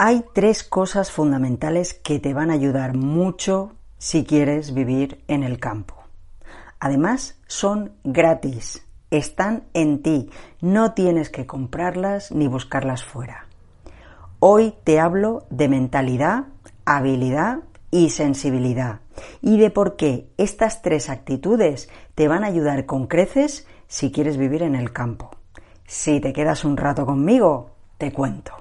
Hay tres cosas fundamentales que te van a ayudar mucho si quieres vivir en el campo. Además, son gratis, están en ti, no tienes que comprarlas ni buscarlas fuera. Hoy te hablo de mentalidad, habilidad y sensibilidad y de por qué estas tres actitudes te van a ayudar con creces si quieres vivir en el campo. Si te quedas un rato conmigo, te cuento.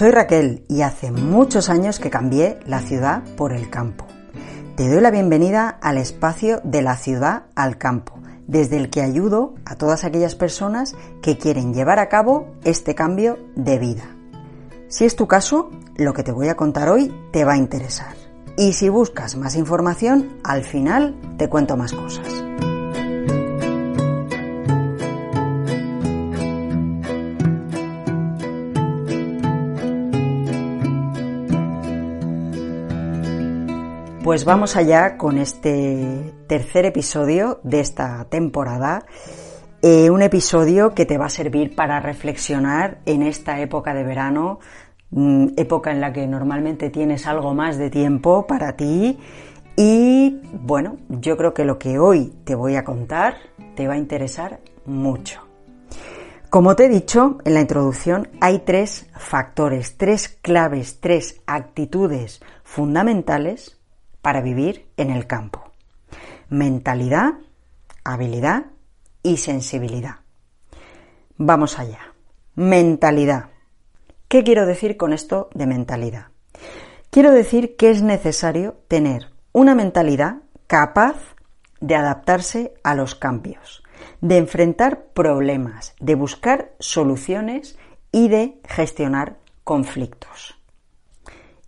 Soy Raquel y hace muchos años que cambié la ciudad por el campo. Te doy la bienvenida al espacio de la ciudad al campo, desde el que ayudo a todas aquellas personas que quieren llevar a cabo este cambio de vida. Si es tu caso, lo que te voy a contar hoy te va a interesar. Y si buscas más información, al final te cuento más cosas. Pues vamos allá con este tercer episodio de esta temporada. Eh, un episodio que te va a servir para reflexionar en esta época de verano, mm, época en la que normalmente tienes algo más de tiempo para ti. Y bueno, yo creo que lo que hoy te voy a contar te va a interesar mucho. Como te he dicho en la introducción, hay tres factores, tres claves, tres actitudes fundamentales para vivir en el campo. Mentalidad, habilidad y sensibilidad. Vamos allá. Mentalidad. ¿Qué quiero decir con esto de mentalidad? Quiero decir que es necesario tener una mentalidad capaz de adaptarse a los cambios, de enfrentar problemas, de buscar soluciones y de gestionar conflictos.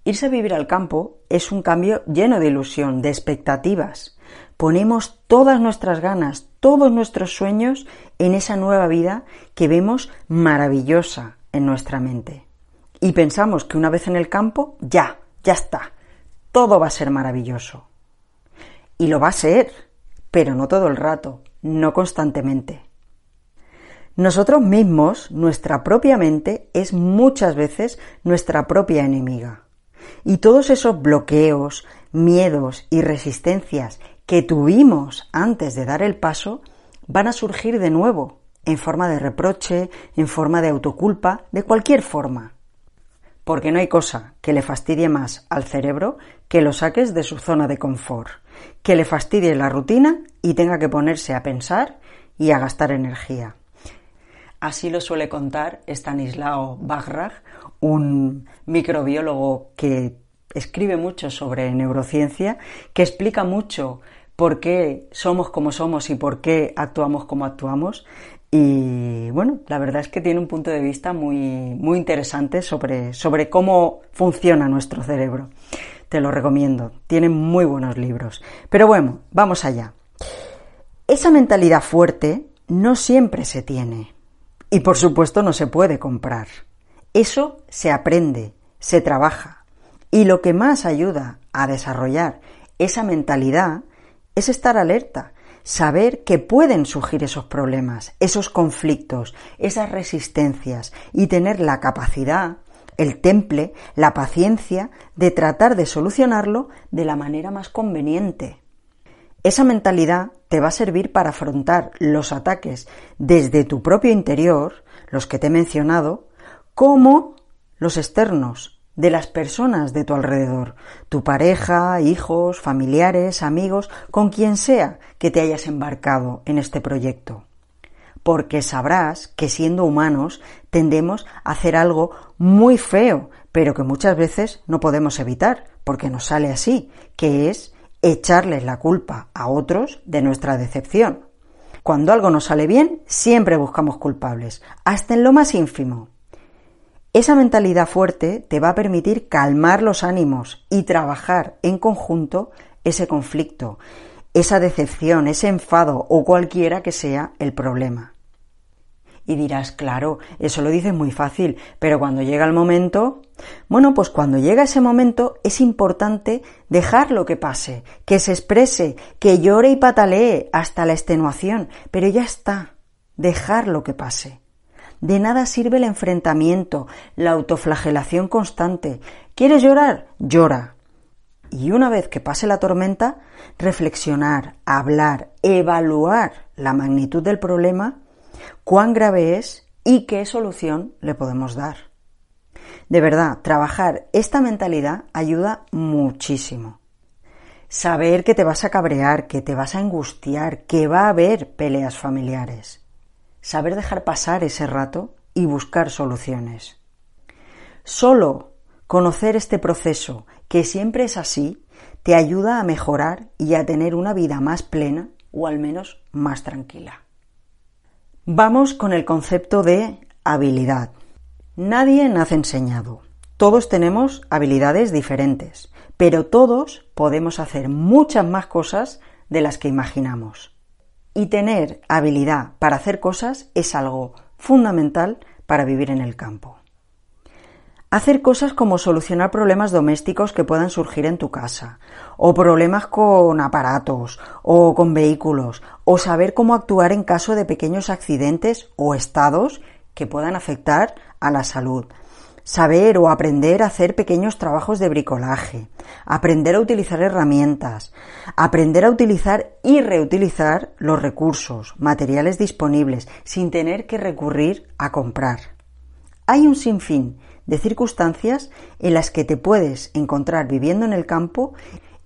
Irse a vivir al campo es un cambio lleno de ilusión, de expectativas. Ponemos todas nuestras ganas, todos nuestros sueños en esa nueva vida que vemos maravillosa en nuestra mente. Y pensamos que una vez en el campo, ya, ya está, todo va a ser maravilloso. Y lo va a ser, pero no todo el rato, no constantemente. Nosotros mismos, nuestra propia mente, es muchas veces nuestra propia enemiga. Y todos esos bloqueos, miedos y resistencias que tuvimos antes de dar el paso van a surgir de nuevo, en forma de reproche, en forma de autoculpa, de cualquier forma. Porque no hay cosa que le fastidie más al cerebro que lo saques de su zona de confort, que le fastidie la rutina y tenga que ponerse a pensar y a gastar energía. Así lo suele contar Stanislao Bachrach, un microbiólogo que escribe mucho sobre neurociencia, que explica mucho por qué somos como somos y por qué actuamos como actuamos. Y bueno, la verdad es que tiene un punto de vista muy, muy interesante sobre, sobre cómo funciona nuestro cerebro. Te lo recomiendo, tiene muy buenos libros. Pero bueno, vamos allá. Esa mentalidad fuerte no siempre se tiene. Y por supuesto no se puede comprar. Eso se aprende, se trabaja. Y lo que más ayuda a desarrollar esa mentalidad es estar alerta, saber que pueden surgir esos problemas, esos conflictos, esas resistencias y tener la capacidad, el temple, la paciencia de tratar de solucionarlo de la manera más conveniente. Esa mentalidad te va a servir para afrontar los ataques desde tu propio interior, los que te he mencionado, como los externos, de las personas de tu alrededor, tu pareja, hijos, familiares, amigos, con quien sea que te hayas embarcado en este proyecto. Porque sabrás que siendo humanos tendemos a hacer algo muy feo, pero que muchas veces no podemos evitar, porque nos sale así, que es echarles la culpa a otros de nuestra decepción. Cuando algo nos sale bien, siempre buscamos culpables, hasta en lo más ínfimo. Esa mentalidad fuerte te va a permitir calmar los ánimos y trabajar en conjunto ese conflicto, esa decepción, ese enfado o cualquiera que sea el problema. Y dirás, claro, eso lo dices muy fácil, pero cuando llega el momento, bueno, pues cuando llega ese momento es importante dejarlo que pase, que se exprese, que llore y patalee hasta la extenuación, pero ya está, dejar que pase. De nada sirve el enfrentamiento, la autoflagelación constante. ¿Quieres llorar? Llora. Y una vez que pase la tormenta, reflexionar, hablar, evaluar la magnitud del problema, cuán grave es y qué solución le podemos dar. De verdad, trabajar esta mentalidad ayuda muchísimo. Saber que te vas a cabrear, que te vas a angustiar, que va a haber peleas familiares saber dejar pasar ese rato y buscar soluciones. Solo conocer este proceso, que siempre es así, te ayuda a mejorar y a tener una vida más plena o al menos más tranquila. Vamos con el concepto de habilidad. Nadie nace enseñado. Todos tenemos habilidades diferentes, pero todos podemos hacer muchas más cosas de las que imaginamos. Y tener habilidad para hacer cosas es algo fundamental para vivir en el campo. Hacer cosas como solucionar problemas domésticos que puedan surgir en tu casa, o problemas con aparatos, o con vehículos, o saber cómo actuar en caso de pequeños accidentes o estados que puedan afectar a la salud, saber o aprender a hacer pequeños trabajos de bricolaje, aprender a utilizar herramientas, aprender a utilizar y reutilizar los recursos, materiales disponibles, sin tener que recurrir a comprar. Hay un sinfín de circunstancias en las que te puedes encontrar viviendo en el campo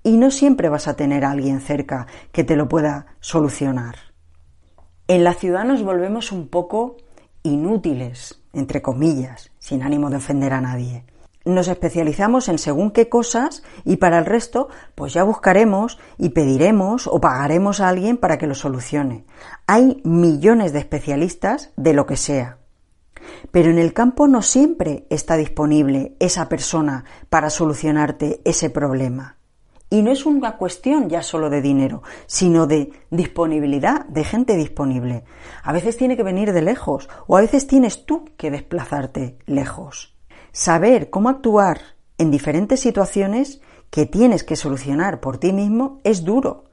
y no siempre vas a tener a alguien cerca que te lo pueda solucionar. En la ciudad nos volvemos un poco inútiles, entre comillas, sin ánimo de ofender a nadie. Nos especializamos en según qué cosas y para el resto, pues ya buscaremos y pediremos o pagaremos a alguien para que lo solucione. Hay millones de especialistas de lo que sea. Pero en el campo no siempre está disponible esa persona para solucionarte ese problema. Y no es una cuestión ya solo de dinero, sino de disponibilidad, de gente disponible. A veces tiene que venir de lejos o a veces tienes tú que desplazarte lejos. Saber cómo actuar en diferentes situaciones que tienes que solucionar por ti mismo es duro,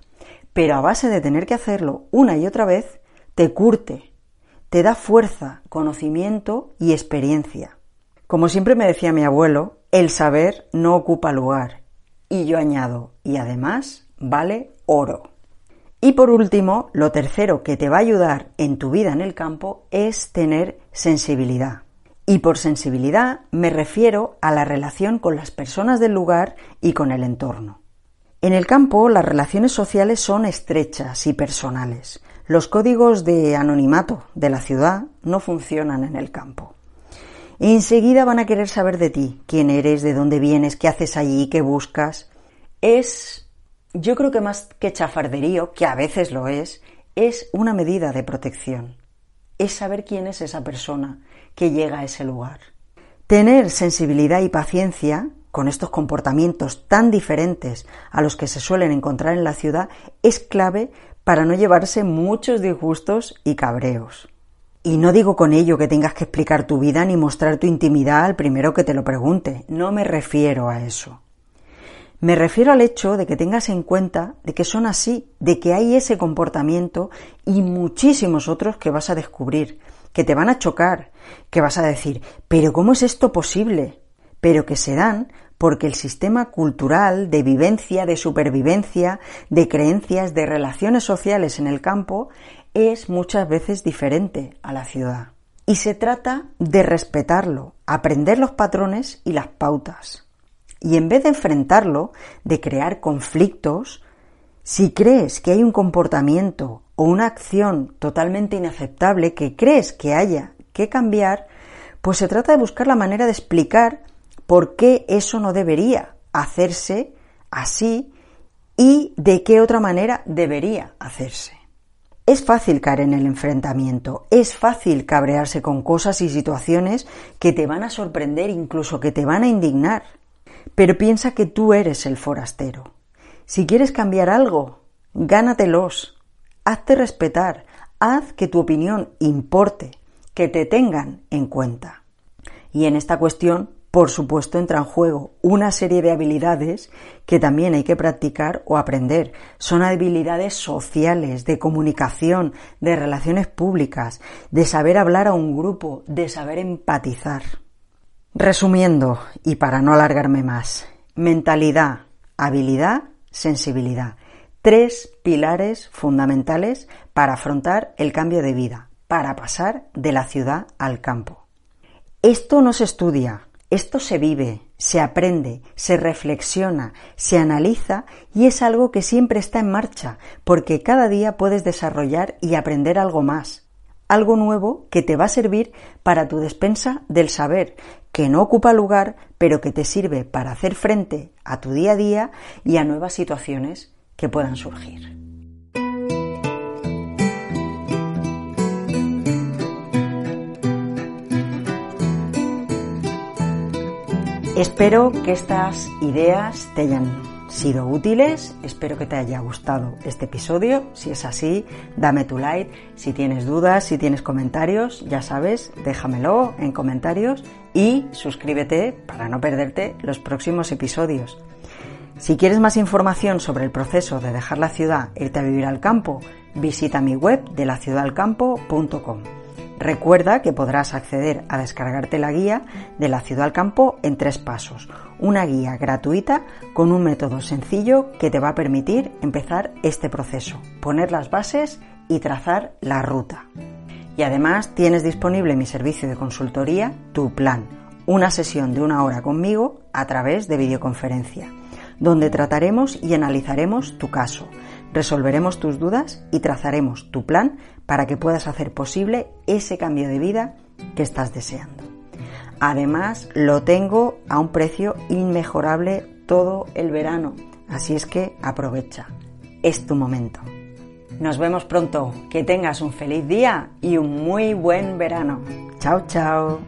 pero a base de tener que hacerlo una y otra vez, te curte, te da fuerza, conocimiento y experiencia. Como siempre me decía mi abuelo, el saber no ocupa lugar, y yo añado, y además vale oro. Y por último, lo tercero que te va a ayudar en tu vida en el campo es tener sensibilidad. Y por sensibilidad me refiero a la relación con las personas del lugar y con el entorno. En el campo las relaciones sociales son estrechas y personales. Los códigos de anonimato de la ciudad no funcionan en el campo. Enseguida van a querer saber de ti, quién eres, de dónde vienes, qué haces allí, qué buscas. Es, yo creo que más que chafarderío, que a veces lo es, es una medida de protección. Es saber quién es esa persona que llega a ese lugar. Tener sensibilidad y paciencia con estos comportamientos tan diferentes a los que se suelen encontrar en la ciudad es clave para no llevarse muchos disgustos y cabreos. Y no digo con ello que tengas que explicar tu vida ni mostrar tu intimidad al primero que te lo pregunte, no me refiero a eso. Me refiero al hecho de que tengas en cuenta de que son así, de que hay ese comportamiento y muchísimos otros que vas a descubrir, que te van a chocar, que vas a decir, pero ¿cómo es esto posible? Pero que se dan porque el sistema cultural de vivencia, de supervivencia, de creencias, de relaciones sociales en el campo es muchas veces diferente a la ciudad. Y se trata de respetarlo, aprender los patrones y las pautas. Y en vez de enfrentarlo, de crear conflictos, si crees que hay un comportamiento o una acción totalmente inaceptable que crees que haya que cambiar, pues se trata de buscar la manera de explicar por qué eso no debería hacerse así y de qué otra manera debería hacerse. Es fácil caer en el enfrentamiento, es fácil cabrearse con cosas y situaciones que te van a sorprender, incluso que te van a indignar. Pero piensa que tú eres el forastero. Si quieres cambiar algo, gánatelos, hazte respetar, haz que tu opinión importe, que te tengan en cuenta. Y en esta cuestión, por supuesto, entra en juego una serie de habilidades que también hay que practicar o aprender. Son habilidades sociales, de comunicación, de relaciones públicas, de saber hablar a un grupo, de saber empatizar. Resumiendo, y para no alargarme más, mentalidad, habilidad, sensibilidad. Tres pilares fundamentales para afrontar el cambio de vida, para pasar de la ciudad al campo. Esto no se estudia, esto se vive, se aprende, se reflexiona, se analiza y es algo que siempre está en marcha, porque cada día puedes desarrollar y aprender algo más, algo nuevo que te va a servir para tu despensa del saber, que no ocupa lugar, pero que te sirve para hacer frente a tu día a día y a nuevas situaciones que puedan surgir. Espero que estas ideas te hayan sido útiles, espero que te haya gustado este episodio, si es así, dame tu like, si tienes dudas, si tienes comentarios, ya sabes, déjamelo en comentarios y suscríbete para no perderte los próximos episodios. Si quieres más información sobre el proceso de dejar la ciudad e irte a vivir al campo, visita mi web de laciudadalcampo.com. Recuerda que podrás acceder a descargarte la guía de la ciudad al campo en tres pasos. Una guía gratuita con un método sencillo que te va a permitir empezar este proceso, poner las bases y trazar la ruta. Y además tienes disponible mi servicio de consultoría, Tu Plan, una sesión de una hora conmigo a través de videoconferencia donde trataremos y analizaremos tu caso, resolveremos tus dudas y trazaremos tu plan para que puedas hacer posible ese cambio de vida que estás deseando. Además, lo tengo a un precio inmejorable todo el verano, así es que aprovecha, es tu momento. Nos vemos pronto, que tengas un feliz día y un muy buen verano. Chao, chao.